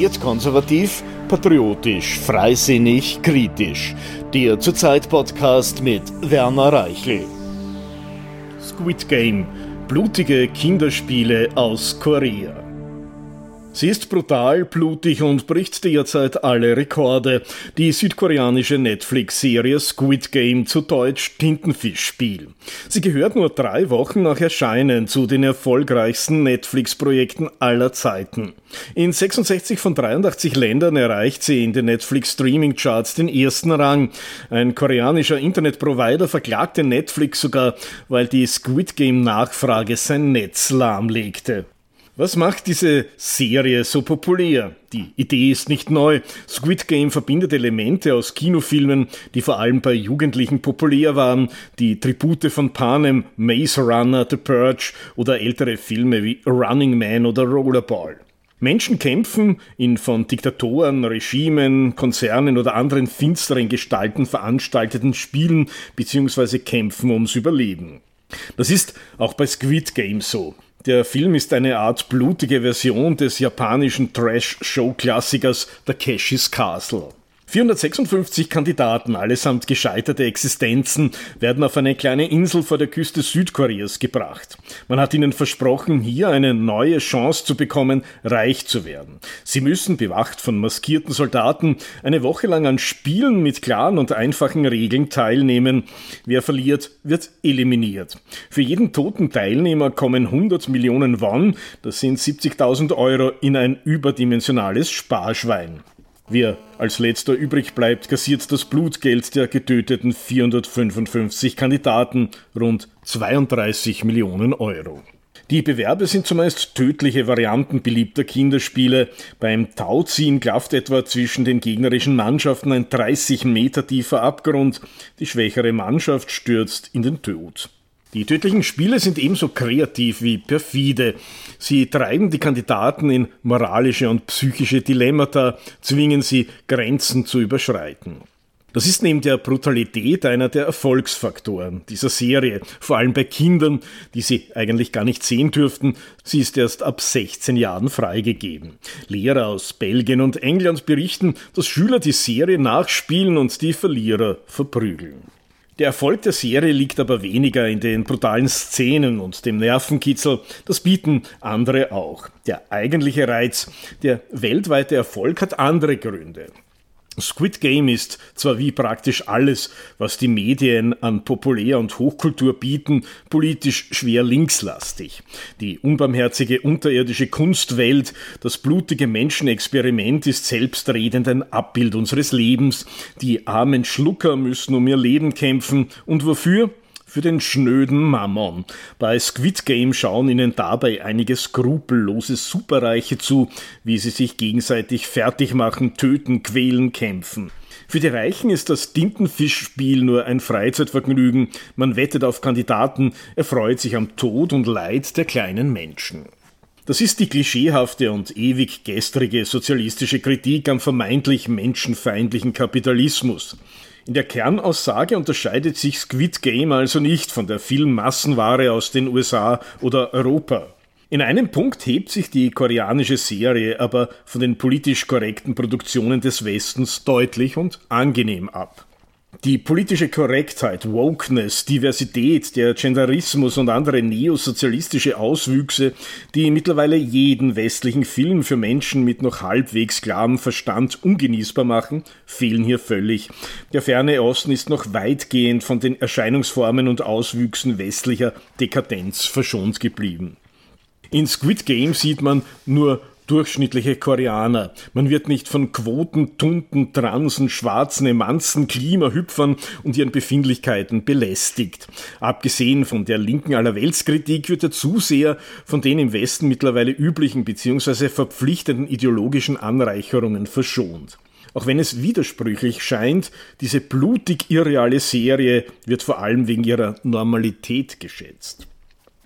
Wertkonservativ, patriotisch, freisinnig, kritisch. Der Zurzeit-Podcast mit Werner Reichel. Squid Game. Blutige Kinderspiele aus Korea. Sie ist brutal, blutig und bricht derzeit alle Rekorde. Die südkoreanische Netflix-Serie Squid Game zu Deutsch Tintenfischspiel. Sie gehört nur drei Wochen nach Erscheinen zu den erfolgreichsten Netflix-Projekten aller Zeiten. In 66 von 83 Ländern erreicht sie in den Netflix-Streaming-Charts den ersten Rang. Ein koreanischer Internetprovider verklagte Netflix sogar, weil die Squid Game-Nachfrage sein Netz lahmlegte. Was macht diese Serie so populär? Die Idee ist nicht neu. Squid Game verbindet Elemente aus Kinofilmen, die vor allem bei Jugendlichen populär waren, die Tribute von Panem, Maze Runner, The Purge oder ältere Filme wie Running Man oder Rollerball. Menschen kämpfen in von Diktatoren, Regimen, Konzernen oder anderen finsteren Gestalten veranstalteten Spielen bzw. kämpfen ums Überleben. Das ist auch bei Squid Game so. Der Film ist eine Art blutige Version des japanischen Trash-Show-Klassikers Takeshis Castle. 456 Kandidaten, allesamt gescheiterte Existenzen, werden auf eine kleine Insel vor der Küste Südkoreas gebracht. Man hat ihnen versprochen, hier eine neue Chance zu bekommen, reich zu werden. Sie müssen, bewacht von maskierten Soldaten, eine Woche lang an Spielen mit klaren und einfachen Regeln teilnehmen. Wer verliert, wird eliminiert. Für jeden toten Teilnehmer kommen 100 Millionen Won, das sind 70.000 Euro, in ein überdimensionales Sparschwein. Wer als letzter übrig bleibt, kassiert das Blutgeld der getöteten 455 Kandidaten, rund 32 Millionen Euro. Die Bewerbe sind zumeist tödliche Varianten beliebter Kinderspiele. Beim Tauziehen klafft etwa zwischen den gegnerischen Mannschaften ein 30 Meter tiefer Abgrund. Die schwächere Mannschaft stürzt in den Tod. Die tödlichen Spiele sind ebenso kreativ wie perfide. Sie treiben die Kandidaten in moralische und psychische Dilemmata, zwingen sie, Grenzen zu überschreiten. Das ist neben der Brutalität einer der Erfolgsfaktoren dieser Serie, vor allem bei Kindern, die sie eigentlich gar nicht sehen dürften. Sie ist erst ab 16 Jahren freigegeben. Lehrer aus Belgien und England berichten, dass Schüler die Serie nachspielen und die Verlierer verprügeln. Der Erfolg der Serie liegt aber weniger in den brutalen Szenen und dem Nervenkitzel, das bieten andere auch. Der eigentliche Reiz, der weltweite Erfolg hat andere Gründe. Squid Game ist zwar wie praktisch alles, was die Medien an Populär- und Hochkultur bieten, politisch schwer linkslastig. Die unbarmherzige unterirdische Kunstwelt, das blutige Menschenexperiment ist selbstredend ein Abbild unseres Lebens. Die armen Schlucker müssen um ihr Leben kämpfen. Und wofür? Für den schnöden Mammon. Bei Squid Game schauen ihnen dabei einige skrupellose Superreiche zu, wie sie sich gegenseitig fertig machen, töten, quälen, kämpfen. Für die Reichen ist das Tintenfischspiel nur ein Freizeitvergnügen. Man wettet auf Kandidaten, erfreut sich am Tod und Leid der kleinen Menschen. Das ist die klischeehafte und ewig gestrige sozialistische Kritik am vermeintlich menschenfeindlichen Kapitalismus. In der Kernaussage unterscheidet sich Squid Game also nicht von der Filmmassenware aus den USA oder Europa. In einem Punkt hebt sich die koreanische Serie aber von den politisch korrekten Produktionen des Westens deutlich und angenehm ab. Die politische Korrektheit, Wokeness, Diversität, der Genderismus und andere neosozialistische Auswüchse, die mittlerweile jeden westlichen Film für Menschen mit noch halbwegs klarem Verstand ungenießbar machen, fehlen hier völlig. Der ferne Osten ist noch weitgehend von den Erscheinungsformen und Auswüchsen westlicher Dekadenz verschont geblieben. In Squid Game sieht man nur durchschnittliche Koreaner. Man wird nicht von Quoten, Tunten, Transen, schwarzen Emanzen, Klimahüpfern und ihren Befindlichkeiten belästigt. Abgesehen von der linken Allerweltskritik wird der Zuseher von den im Westen mittlerweile üblichen bzw. verpflichtenden ideologischen Anreicherungen verschont. Auch wenn es widersprüchlich scheint, diese blutig irreale Serie wird vor allem wegen ihrer Normalität geschätzt.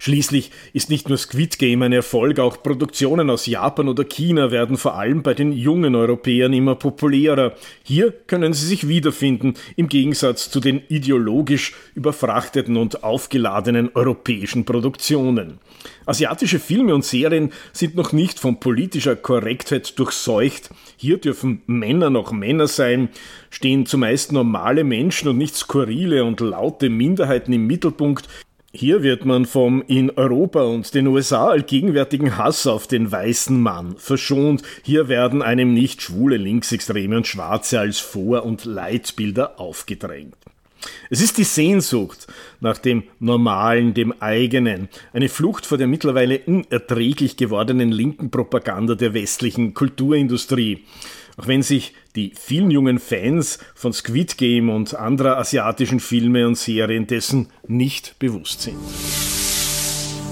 Schließlich ist nicht nur Squid Game ein Erfolg, auch Produktionen aus Japan oder China werden vor allem bei den jungen Europäern immer populärer. Hier können sie sich wiederfinden, im Gegensatz zu den ideologisch überfrachteten und aufgeladenen europäischen Produktionen. Asiatische Filme und Serien sind noch nicht von politischer Korrektheit durchseucht. Hier dürfen Männer noch Männer sein, stehen zumeist normale Menschen und nicht skurrile und laute Minderheiten im Mittelpunkt. Hier wird man vom in Europa und den USA allgegenwärtigen Hass auf den weißen Mann verschont. Hier werden einem nicht schwule Linksextreme und Schwarze als Vor- und Leitbilder aufgedrängt. Es ist die Sehnsucht nach dem Normalen, dem eigenen, eine Flucht vor der mittlerweile unerträglich gewordenen linken Propaganda der westlichen Kulturindustrie. Auch wenn sich die vielen jungen Fans von Squid Game und anderer asiatischen Filme und Serien dessen nicht bewusst sind.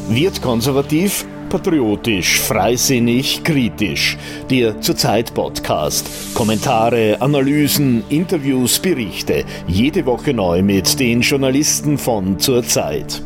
Wird konservativ, patriotisch, freisinnig, kritisch. Der Zurzeit Podcast. Kommentare, Analysen, Interviews, Berichte. Jede Woche neu mit den Journalisten von Zurzeit.